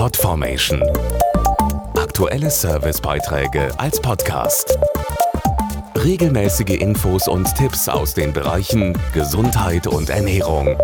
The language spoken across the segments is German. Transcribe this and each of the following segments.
Podformation. Aktuelle Servicebeiträge als Podcast. Regelmäßige Infos und Tipps aus den Bereichen Gesundheit und Ernährung.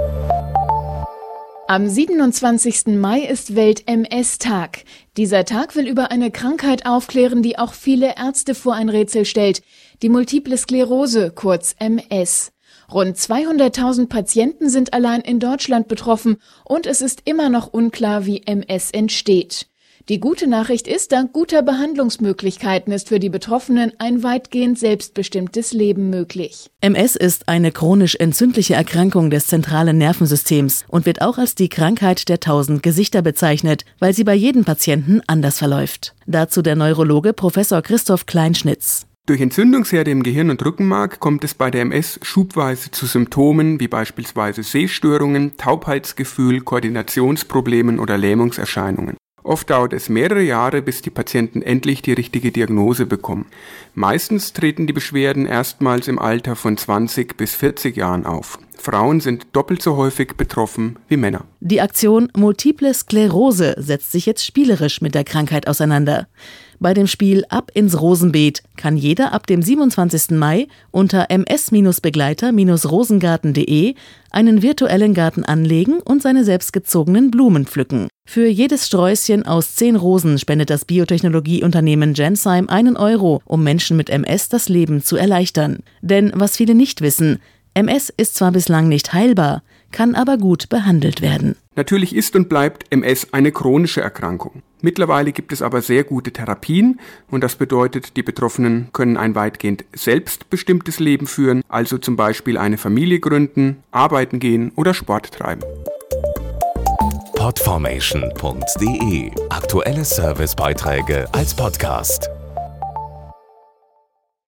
Am 27. Mai ist Welt-MS-Tag. Dieser Tag will über eine Krankheit aufklären, die auch viele Ärzte vor ein Rätsel stellt. Die Multiple Sklerose, kurz MS. Rund 200.000 Patienten sind allein in Deutschland betroffen und es ist immer noch unklar, wie MS entsteht. Die gute Nachricht ist, dank guter Behandlungsmöglichkeiten ist für die Betroffenen ein weitgehend selbstbestimmtes Leben möglich. MS ist eine chronisch entzündliche Erkrankung des zentralen Nervensystems und wird auch als die Krankheit der tausend Gesichter bezeichnet, weil sie bei jedem Patienten anders verläuft. Dazu der Neurologe Professor Christoph Kleinschnitz. Durch Entzündungsherde im Gehirn und Rückenmark kommt es bei der MS schubweise zu Symptomen wie beispielsweise Sehstörungen, Taubheitsgefühl, Koordinationsproblemen oder Lähmungserscheinungen. Oft dauert es mehrere Jahre, bis die Patienten endlich die richtige Diagnose bekommen. Meistens treten die Beschwerden erstmals im Alter von 20 bis 40 Jahren auf. Frauen sind doppelt so häufig betroffen wie Männer. Die Aktion Multiple Sklerose setzt sich jetzt spielerisch mit der Krankheit auseinander. Bei dem Spiel Ab ins Rosenbeet kann jeder ab dem 27. Mai unter ms-begleiter-rosengarten.de einen virtuellen Garten anlegen und seine selbstgezogenen Blumen pflücken. Für jedes Sträußchen aus zehn Rosen spendet das Biotechnologieunternehmen Genzyme einen Euro, um Menschen mit MS das Leben zu erleichtern. Denn was viele nicht wissen, MS ist zwar bislang nicht heilbar, kann aber gut behandelt werden. Natürlich ist und bleibt MS eine chronische Erkrankung. Mittlerweile gibt es aber sehr gute Therapien und das bedeutet, die Betroffenen können ein weitgehend selbstbestimmtes Leben führen, also zum Beispiel eine Familie gründen, arbeiten gehen oder Sport treiben. Podformation.de Aktuelle Servicebeiträge als Podcast.